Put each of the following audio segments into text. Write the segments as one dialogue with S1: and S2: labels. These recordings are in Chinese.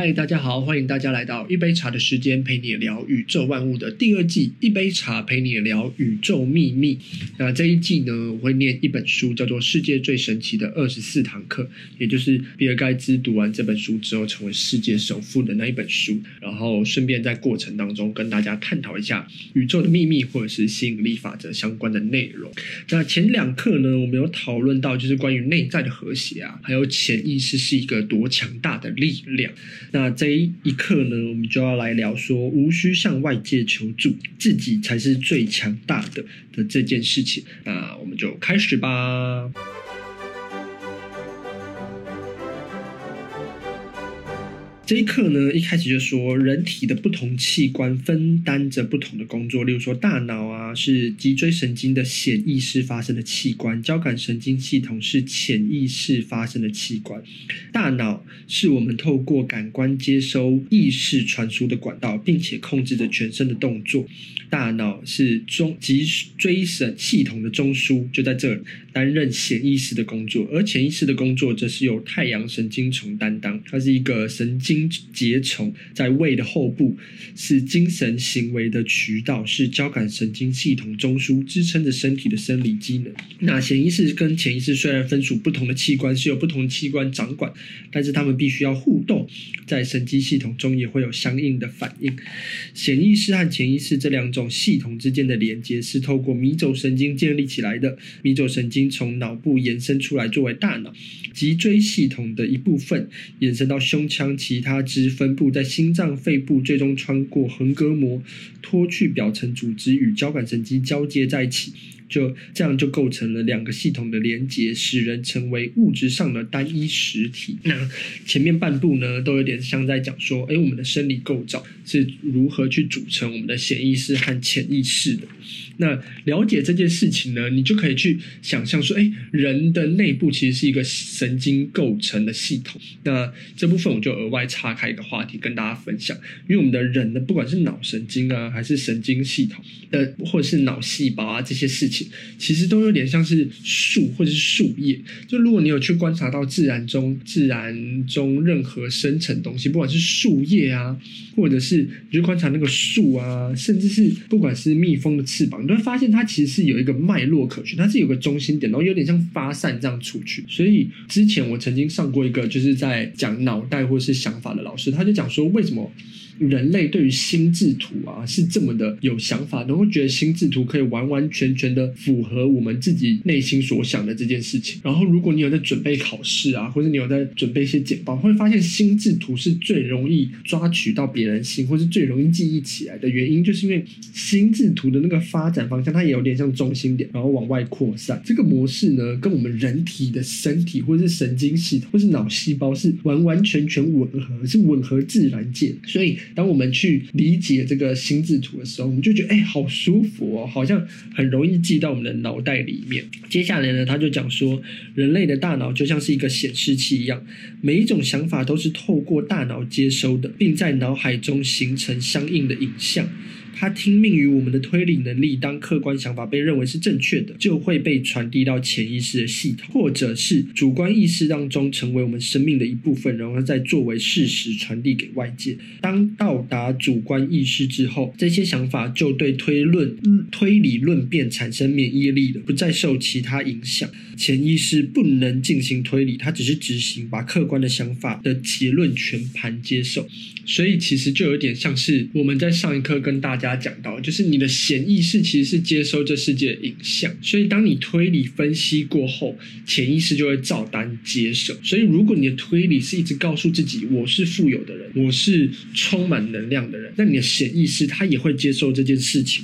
S1: 嗨，大家好，欢迎大家来到一杯茶的时间，陪你聊宇宙万物的第二季。一杯茶陪你聊宇宙秘密。那这一季呢，我会念一本书，叫做《世界最神奇的二十四堂课》，也就是比尔盖茨读完这本书之后成为世界首富的那一本书。然后顺便在过程当中跟大家探讨一下宇宙的秘密，或者是吸引力法则相关的内容。那前两课呢，我们有讨论到就是关于内在的和谐啊，还有潜意识是一个多强大的力量。那这一刻呢，我们就要来聊说，无需向外界求助，自己才是最强大的的这件事情。那我们就开始吧。这一课呢，一开始就说，人体的不同器官分担着不同的工作。例如说，大脑啊是脊椎神经的显意识发生的器官，交感神经系统是潜意识发生的器官。大脑是我们透过感官接收意识传输的管道，并且控制着全身的动作。大脑是中脊椎神系统的中枢，就在这儿担任显意识的工作，而潜意识的工作则是由太阳神经丛担当，它是一个神经。结虫在胃的后部，是精神行为的渠道，是交感神经系统中枢，支撑着身体的生理机能。那显意识跟潜意识虽然分属不同的器官，是由不同器官掌管，但是它们必须要互动，在神经系统中也会有相应的反应。显意识和潜意识这两种系统之间的连接是透过迷走神经建立起来的。迷走神经从脑部延伸出来，作为大脑、脊椎系统的一部分，延伸到胸腔其他。支分布在心脏、肺部，最终穿过横膈膜，脱去表层组织，与交感神经交接在一起。就这样就构成了两个系统的连接，使人成为物质上的单一实体。那前面半部呢，都有点像在讲说，哎，我们的生理构造是如何去组成我们的潜意识和潜意识的。那了解这件事情呢，你就可以去想象说，哎，人的内部其实是一个神经构成的系统。那这部分我就额外岔开一个话题跟大家分享，因为我们的人呢，不管是脑神经啊，还是神经系统的，或者是脑细胞啊这些事情。其实都有点像是树或者是树叶，就如果你有去观察到自然中自然中任何生成东西，不管是树叶啊，或者是你去观察那个树啊，甚至是不管是蜜蜂的翅膀，你会发现它其实是有一个脉络可循，它是有个中心点，然后有点像发散这样出去。所以之前我曾经上过一个就是在讲脑袋或是想法的老师，他就讲说为什么。人类对于心智图啊是这么的有想法，然后觉得心智图可以完完全全的符合我们自己内心所想的这件事情。然后，如果你有在准备考试啊，或者你有在准备一些简报，会发现心智图是最容易抓取到别人心，或是最容易记忆起来的原因，就是因为心智图的那个发展方向，它也有点像中心点，然后往外扩散。这个模式呢，跟我们人体的身体或是神经系统或是脑细胞是完完全全吻合，是吻合自然界，所以。当我们去理解这个心智图的时候，我们就觉得哎，好舒服哦，好像很容易记到我们的脑袋里面。接下来呢，他就讲说，人类的大脑就像是一个显示器一样，每一种想法都是透过大脑接收的，并在脑海中形成相应的影像。它听命于我们的推理能力。当客观想法被认为是正确的，就会被传递到潜意识的系统，或者是主观意识当中，成为我们生命的一部分，然后再作为事实传递给外界。当到达主观意识之后，这些想法就对推论、推理论辩产生免疫力了，不再受其他影响。潜意识不能进行推理，它只是执行，把客观的想法的结论全盘接受。所以其实就有点像是我们在上一课跟大家讲到，就是你的潜意识其实是接收这世界的影像，所以当你推理分析过后，潜意识就会照单接受。所以如果你的推理是一直告诉自己我是富有的人，我是充满能量的人，那你的潜意识它也会接受这件事情。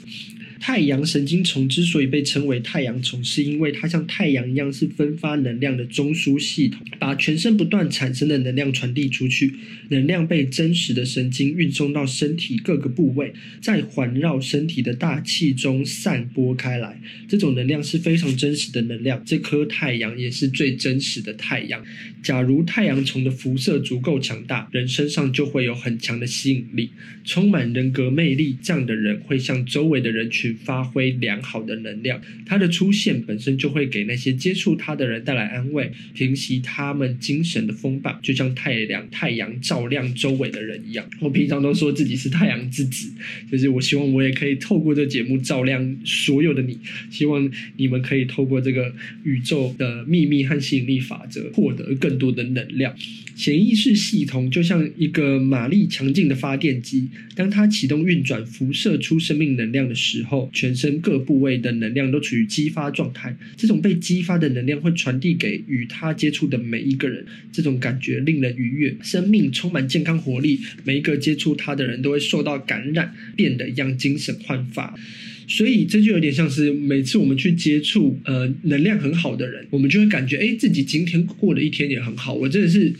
S1: 太阳神经丛之所以被称为太阳丛，是因为它像太阳一样是分发能量的中枢系统，把全身不断产生的能量传递出去。能量被真实的神经运送到身体各个部位，在环绕身体的大气中散播开来。这种能量是非常真实的能量。这颗太阳也是最真实的太阳。假如太阳虫的辐射足够强大，人身上就会有很强的吸引力，充满人格魅力。这样的人会向周围的人群。发挥良好的能量。它的出现本身就会给那些接触它的人带来安慰，平息他们精神的风暴，就像太阳太阳照亮周围的人一样。我平常都说自己是太阳之子，就是我希望我也可以透过这节目照亮所有的你，希望你们可以透过这个宇宙的秘密和吸引力法则获得更多的能量。潜意识系统就像一个马力强劲的发电机，当它启动运转，辐射出生命能量的时候，全身各部位的能量都处于激发状态。这种被激发的能量会传递给与他接触的每一个人，这种感觉令人愉悦，生命充满健康活力。每一个接触他的人都会受到感染，变得一样精神焕发。所以这就有点像是每次我们去接触呃能量很好的人，我们就会感觉哎，自己今天过的一天也很好。我真的是。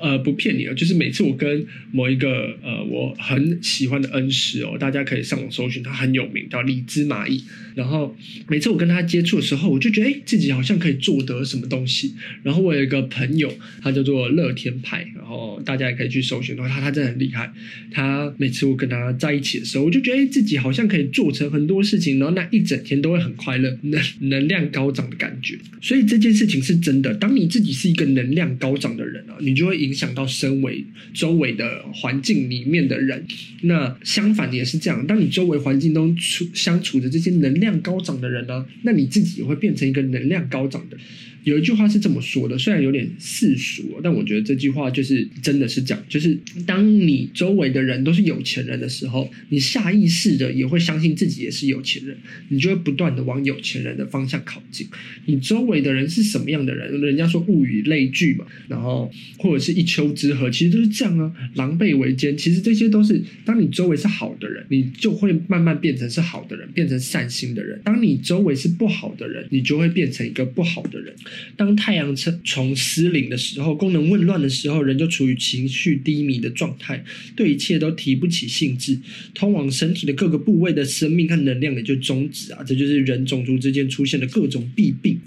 S1: 呃，不骗你了，就是每次我跟某一个呃我很喜欢的恩师哦，大家可以上网搜寻，他很有名，叫李芝麻艺。然后每次我跟他接触的时候，我就觉得哎，自己好像可以做得什么东西。然后我有一个朋友，他叫做乐天派，然后大家也可以去搜寻，他他真的很厉害。他每次我跟他在一起的时候，我就觉得哎，自己好像可以做成很多事情，然后那一整天都会很快乐，能能量高涨的感觉。所以这件事情是真的。当你自己是一个能量高涨的人啊，你就会影影响到身为周围的环境里面的人，那相反也是这样。当你周围环境中处相处着这些能量高涨的人呢，那你自己也会变成一个能量高涨的。有一句话是这么说的，虽然有点世俗，但我觉得这句话就是真的是这样。就是当你周围的人都是有钱人的时候，你下意识的也会相信自己也是有钱人，你就会不断的往有钱人的方向靠近。你周围的人是什么样的人？人家说物以类聚嘛，然后或者是一丘之貉，其实都是这样啊。狼狈为奸，其实这些都是当你周围是好的人，你就会慢慢变成是好的人，变成善心的人。当你周围是不好的人，你就会变成一个不好的人。当太阳从失灵的时候，功能紊乱的时候，人就处于情绪低迷的状态，对一切都提不起兴致，通往身体的各个部位的生命和能量也就终止啊！这就是人种族之间出现的各种弊病。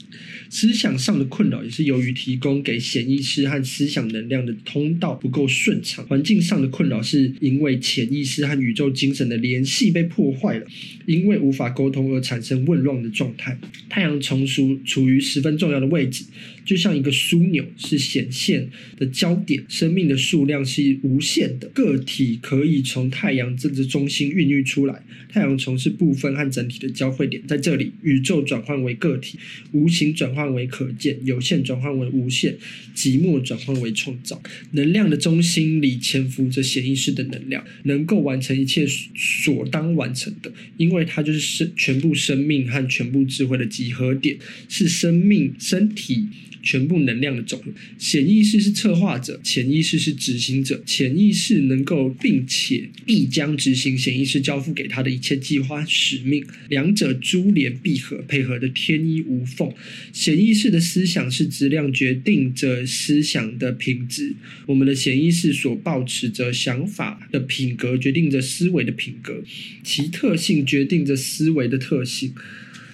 S1: 思想上的困扰也是由于提供给潜意识和思想能量的通道不够顺畅；环境上的困扰是因为潜意识和宇宙精神的联系被破坏了，因为无法沟通而产生紊乱的状态。太阳从属处于十分重要的位置。就像一个枢纽，是显现的焦点。生命的数量是无限的，个体可以从太阳这个中心孕育出来。太阳从是部分和整体的交汇点，在这里，宇宙转换为个体，无形转换为可见，有限转换为无限，寂寞转换为创造。能量的中心里潜伏着潜意识的能量，能够完成一切所当完成的，因为它就是生全部生命和全部智慧的集合点，是生命身体。全部能量的总和，潜意识是策划者，潜意识是执行者。潜意识能够并且必将执行潜意识交付给他的一切计划使命，两者珠联璧合，配合的天衣无缝。潜意识的思想是质量，决定着思想的品质。我们的潜意识所抱持着想法的品格，决定着思维的品格，其特性决定着思维的特性。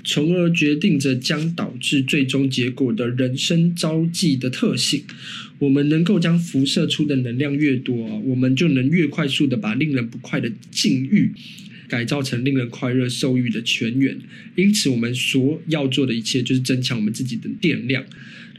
S1: 从而决定着将导致最终结果的人生召集的特性。我们能够将辐射出的能量越多，我们就能越快速的把令人不快的境遇改造成令人快乐受欲的泉源。因此，我们所要做的一切就是增强我们自己的电量。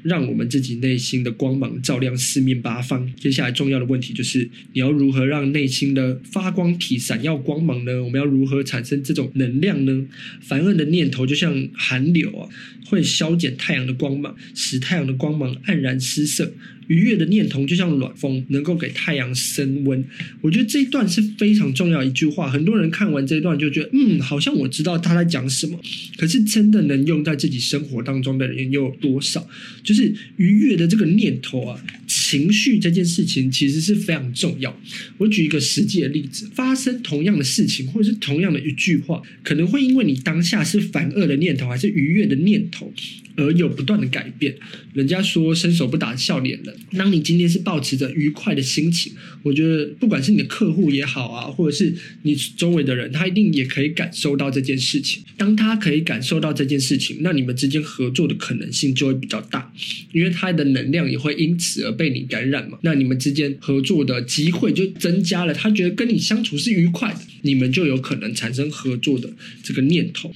S1: 让我们自己内心的光芒照亮四面八方。接下来重要的问题就是，你要如何让内心的发光体闪耀光芒呢？我们要如何产生这种能量呢？烦恶的念头就像寒流啊，会消减太阳的光芒，使太阳的光芒黯然失色。愉悦的念头就像暖风，能够给太阳升温。我觉得这一段是非常重要一句话。很多人看完这一段就觉得，嗯，好像我知道他在讲什么。可是真的能用在自己生活当中的人又有多少？就是愉悦的这个念头啊，情绪这件事情其实是非常重要。我举一个实际的例子：发生同样的事情，或者是同样的一句话，可能会因为你当下是反恶的念头，还是愉悦的念头。而有不断的改变。人家说伸手不打笑脸人。当你今天是抱持着愉快的心情，我觉得不管是你的客户也好啊，或者是你周围的人，他一定也可以感受到这件事情。当他可以感受到这件事情，那你们之间合作的可能性就会比较大，因为他的能量也会因此而被你感染嘛。那你们之间合作的机会就增加了。他觉得跟你相处是愉快的。你们就有可能产生合作的这个念头。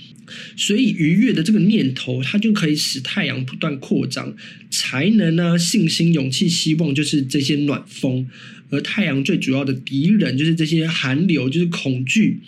S1: 所以愉悦的这个念头，它就可以使太阳不断扩张，才能呢、信心、勇气、希望，就是这些暖风。而太阳最主要的敌人，就是这些寒流，就是恐惧。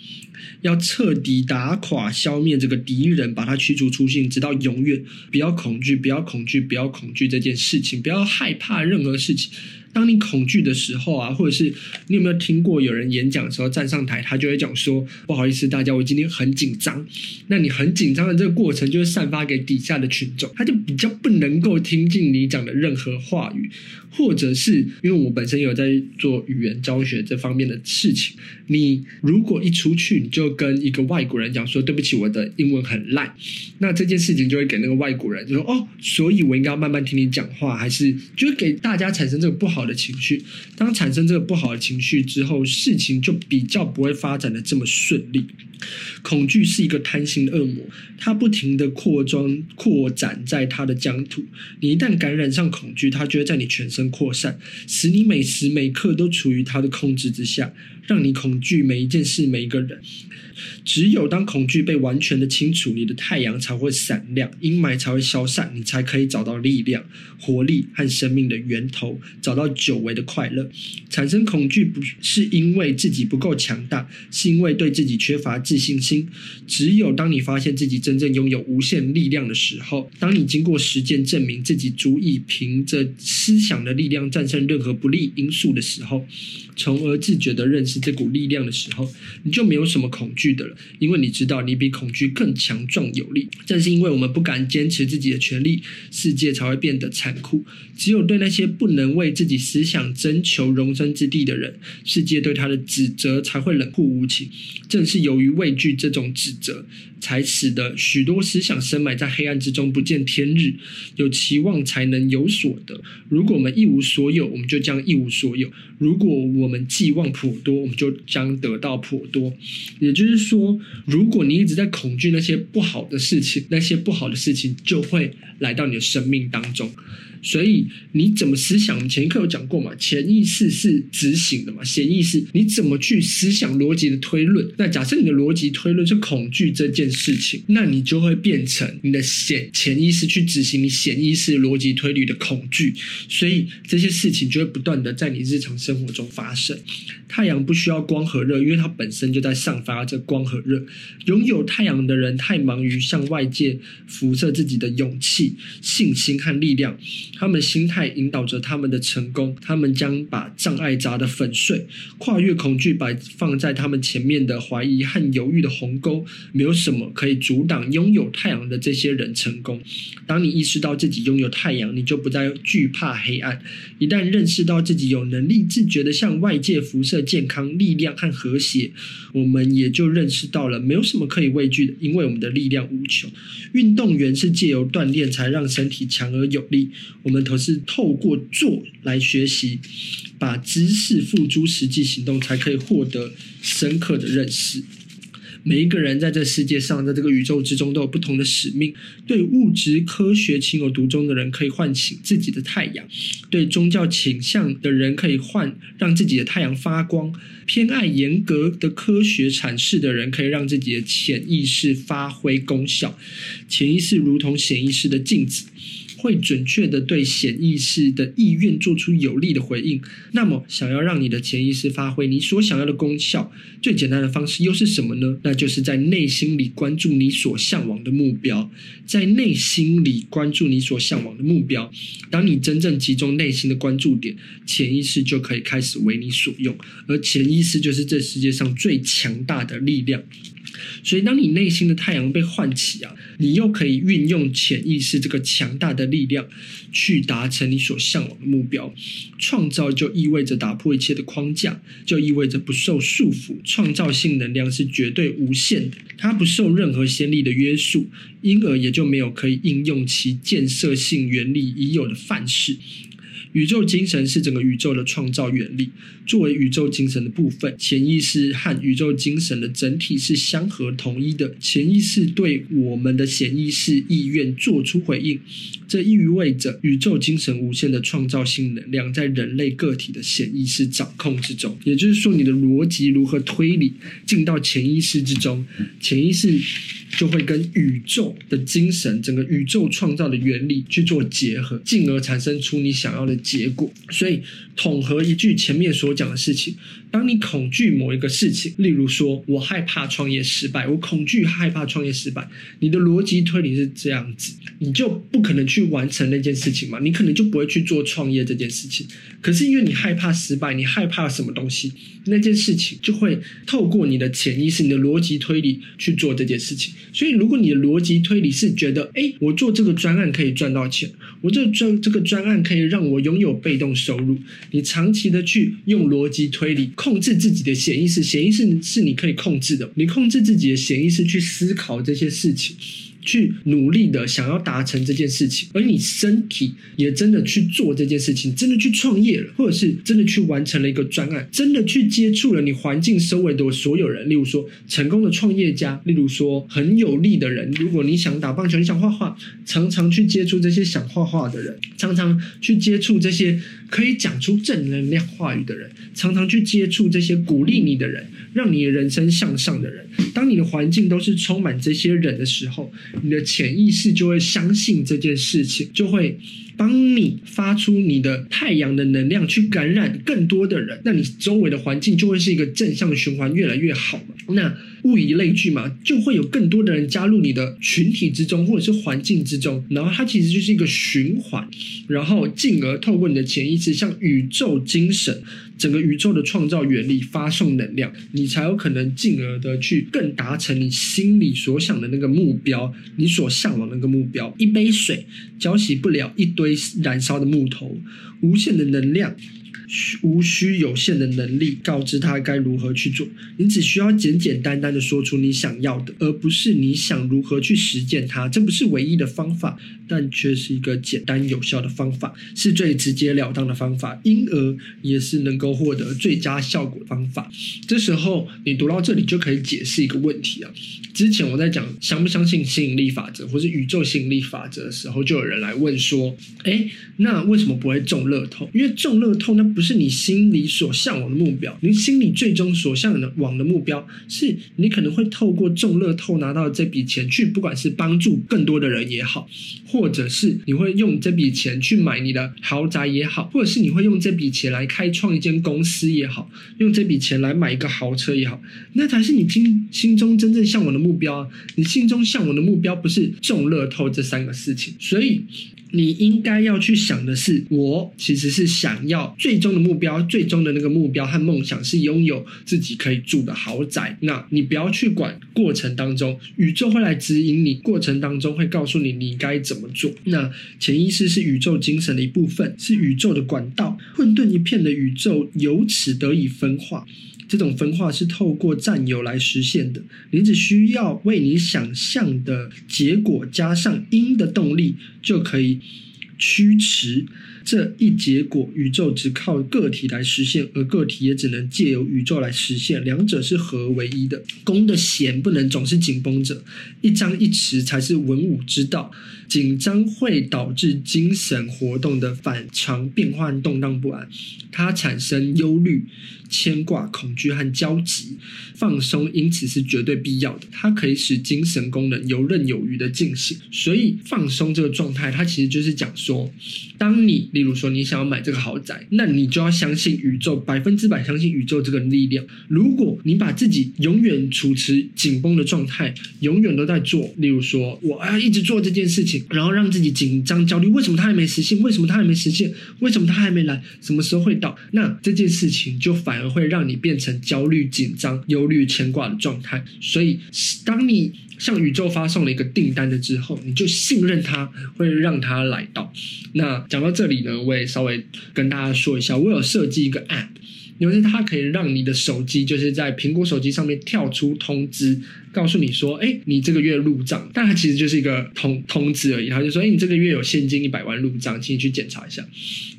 S1: 要彻底打垮、消灭这个敌人，把它驱逐出境，直到永远。不要恐惧，不要恐惧，不要恐惧这件事情，不要害怕任何事情。当你恐惧的时候啊，或者是你有没有听过有人演讲的时候站上台，他就会讲说：“不好意思，大家，我今天很紧张。”那你很紧张的这个过程，就会散发给底下的群众，他就比较不能够听进你讲的任何话语，或者是因为我本身有在做语言教学这方面的事情，你如果一出去，你就跟一个外国人讲说：“对不起，我的英文很烂。”那这件事情就会给那个外国人就说：“哦，所以我应该要慢慢听你讲话，还是就会给大家产生这个不好好。”的情绪，当产生这个不好的情绪之后，事情就比较不会发展的这么顺利。恐惧是一个贪心的恶魔，它不停的扩张、扩展在它的疆土。你一旦感染上恐惧，它就会在你全身扩散，使你每时每刻都处于它的控制之下，让你恐惧每一件事、每一个人。只有当恐惧被完全的清除，你的太阳才会闪亮，阴霾才会消散，你才可以找到力量、活力和生命的源头，找到久违的快乐。产生恐惧不是因为自己不够强大，是因为对自己缺乏自信心。只有当你发现自己真正拥有无限力量的时候，当你经过实践证明自己足以凭着思想的力量战胜任何不利因素的时候，从而自觉地认识这股力量的时候，你就没有什么恐惧的了。因为你知道，你比恐惧更强壮有力。正是因为我们不敢坚持自己的权利，世界才会变得残酷。只有对那些不能为自己思想征求容身之地的人，世界对他的指责才会冷酷无情。正是由于畏惧这种指责，才使得许多思想深埋在黑暗之中，不见天日。有期望才能有所得。如果我们一无所有，我们就将一无所有；如果我们寄望颇多，我们就将得到颇多。也就是说，如果你一直在恐惧那些不好的事情，那些不好的事情就会来到你的生命当中。所以你怎么思想？我们前一课有讲过嘛？潜意识是执行的嘛？潜意识你怎么去思想逻辑的推论？那假设你的逻辑推论是恐惧这件事情，那你就会变成你的潜潜意识去执行你潜意识逻辑推理的恐惧。所以这些事情就会不断的在你日常生活中发生。太阳不需要光和热，因为它本身就在散发着光和热。拥有太阳的人太忙于向外界辐射自己的勇气、信心和力量。他们心态引导着他们的成功，他们将把障碍砸得粉碎，跨越恐惧摆放在他们前面的怀疑和犹豫的鸿沟，没有什么可以阻挡拥有太阳的这些人成功。当你意识到自己拥有太阳，你就不再惧怕黑暗。一旦认识到自己有能力自觉地向外界辐射健康、力量和和谐，我们也就认识到了没有什么可以畏惧的，因为我们的力量无穷。运动员是借由锻炼才让身体强而有力。我们都是透过做来学习，把知识付诸实际行动，才可以获得深刻的认识。每一个人在这世界上，在这个宇宙之中，都有不同的使命。对物质科学情有独钟的人，可以唤醒自己的太阳；对宗教倾向的人，可以唤让自己的太阳发光；偏爱严格的科学阐释的人，可以让自己的潜意识发挥功效。潜意识如同显意识的镜子。会准确地对显意识的意愿做出有力的回应。那么，想要让你的潜意识发挥你所想要的功效，最简单的方式又是什么呢？那就是在内心里关注你所向往的目标，在内心里关注你所向往的目标。当你真正集中内心的关注点，潜意识就可以开始为你所用，而潜意识就是这世界上最强大的力量。所以，当你内心的太阳被唤起啊，你又可以运用潜意识这个强大的力量，去达成你所向往的目标。创造就意味着打破一切的框架，就意味着不受束缚。创造性能量是绝对无限的，它不受任何先例的约束，因而也就没有可以应用其建设性原理已有的范式。宇宙精神是整个宇宙的创造原理，作为宇宙精神的部分，潜意识和宇宙精神的整体是相合统一的。潜意识对我们的潜意识意愿做出回应，这意味着宇宙精神无限的创造性能量在人类个体的潜意识掌控之中。也就是说，你的逻辑如何推理进到潜意识之中，潜意识。就会跟宇宙的精神、整个宇宙创造的原理去做结合，进而产生出你想要的结果。所以，统合一句前面所讲的事情。当你恐惧某一个事情，例如说我害怕创业失败，我恐惧害怕创业失败，你的逻辑推理是这样子，你就不可能去完成那件事情嘛，你可能就不会去做创业这件事情。可是因为你害怕失败，你害怕什么东西，那件事情就会透过你的潜意识、你的逻辑推理去做这件事情。所以如果你的逻辑推理是觉得，哎，我做这个专案可以赚到钱，我这专这个专案可以让我拥有被动收入，你长期的去用逻辑推理。控制自己的潜意识，潜意识是你可以控制的。你控制自己的潜意识去思考这些事情。去努力的想要达成这件事情，而你身体也真的去做这件事情，真的去创业了，或者是真的去完成了一个专案，真的去接触了你环境周围的所有人，例如说成功的创业家，例如说很有力的人。如果你想打棒球，你想画画，常常去接触这些想画画的人，常常去接触这些可以讲出正能量话语的人，常常去接触这些鼓励你的人，让你的人生向上的人。当你的环境都是充满这些人的时候，你的潜意识就会相信这件事情，就会帮你发出你的太阳的能量，去感染更多的人。那你周围的环境就会是一个正向循环，越来越好嘛。那物以类聚嘛，就会有更多的人加入你的群体之中，或者是环境之中。然后它其实就是一个循环，然后进而透过你的潜意识向宇宙精神。整个宇宙的创造原理发送能量，你才有可能进而的去更达成你心里所想的那个目标，你所向往那个目标。一杯水浇洗不了一堆燃烧的木头，无限的能量。无需有限的能力告知他该如何去做，你只需要简简单单的说出你想要的，而不是你想如何去实践它。这不是唯一的方法，但却是一个简单有效的方法，是最直截了当的方法，因而也是能够获得最佳效果的方法。这时候你读到这里就可以解释一个问题啊。之前我在讲相不相信吸引力法则或是宇宙吸引力法则的时候，就有人来问说：“诶，那为什么不会中乐透？因为中乐透那。”不是你心里所向往的目标，你心里最终所向往的目标，是你可能会透过中乐透拿到这笔钱去，不管是帮助更多的人也好，或者是你会用这笔钱去买你的豪宅也好，或者是你会用这笔钱来开创一间公司也好，用这笔钱来买一个豪车也好，那才是你心心中真正向往的目目标！你心中向往的目标不是中乐透这三个事情，所以。你应该要去想的是，我其实是想要最终的目标，最终的那个目标和梦想是拥有自己可以住的豪宅。那你不要去管过程当中，宇宙会来指引你，过程当中会告诉你你该怎么做。那潜意识是宇宙精神的一部分，是宇宙的管道，混沌一片的宇宙由此得以分化。这种分化是透过占有来实现的，你只需要为你想象的结果加上因的动力，就可以驱驰。这一结果，宇宙只靠个体来实现，而个体也只能借由宇宙来实现，两者是合为一的。弓的弦不能总是紧绷着，一张一弛才是文武之道。紧张会导致精神活动的反常变换、动荡不安，它产生忧虑、牵挂、恐惧和焦急。放松因此是绝对必要的，它可以使精神功能游刃有余的进行。所以放松这个状态，它其实就是讲说，当你。例如说，你想要买这个豪宅，那你就要相信宇宙，百分之百相信宇宙这个力量。如果你把自己永远处持紧绷的状态，永远都在做，例如说，我啊一直做这件事情，然后让自己紧张焦虑，为什么他还没实现？为什么他还没实现？为什么他还没来？什么时候会到？那这件事情就反而会让你变成焦虑、紧张、忧虑、牵挂的状态。所以，当你向宇宙发送了一个订单的之后，你就信任它会让它来到。那讲到这里呢，我也稍微跟大家说一下，我有设计一个 App，尤其它可以让你的手机就是在苹果手机上面跳出通知，告诉你说，哎，你这个月入账，但它其实就是一个通通知而已。它就说，哎，你这个月有现金一百万入账，请你去检查一下。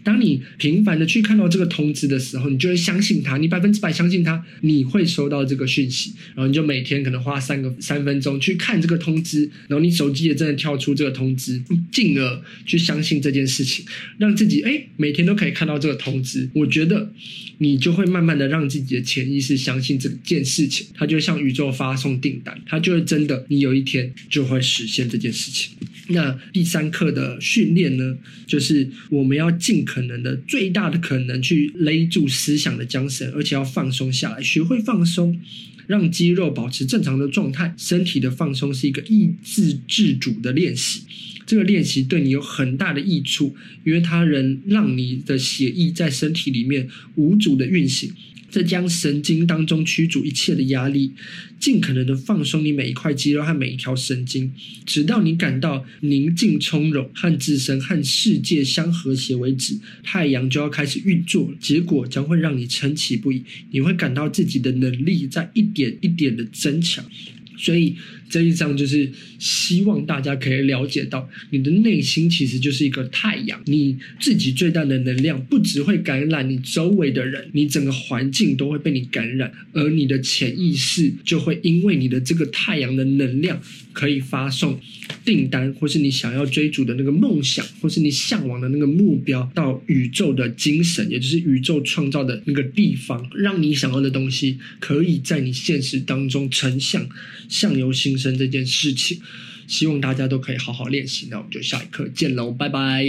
S1: 当你频繁的去看到这个通知的时候，你就会相信它，你百分之百相信它，你会收到这个讯息，然后你就每天可能花三个三分钟去看这个通知，然后你手机也真的跳出这个通知，进而去相信这件事情，让自己哎每天都可以看到这个通知。我觉得你就就会慢慢的让自己的潜意识相信这件事情，它就向宇宙发送订单，它就会真的，你有一天就会实现这件事情。那第三课的训练呢，就是我们要尽可能的最大的可能去勒住思想的缰绳，而且要放松下来，学会放松，让肌肉保持正常的状态。身体的放松是一个意志自主的练习，这个练习对你有很大的益处，因为它能让你的血液在身体里面无阻的运行。在将神经当中驱逐一切的压力，尽可能的放松你每一块肌肉和每一条神经，直到你感到宁静从容，和自身和世界相和谐为止。太阳就要开始运作，结果将会让你称奇不已。你会感到自己的能力在一点一点的增强。所以这一章就是希望大家可以了解到，你的内心其实就是一个太阳，你自己最大的能量不只会感染你周围的人，你整个环境都会被你感染，而你的潜意识就会因为你的这个太阳的能量，可以发送订单，或是你想要追逐的那个梦想，或是你向往的那个目标，到宇宙的精神，也就是宇宙创造的那个地方，让你想要的东西可以在你现实当中成像。相由心生这件事情，希望大家都可以好好练习。那我们就下一课见喽，拜拜。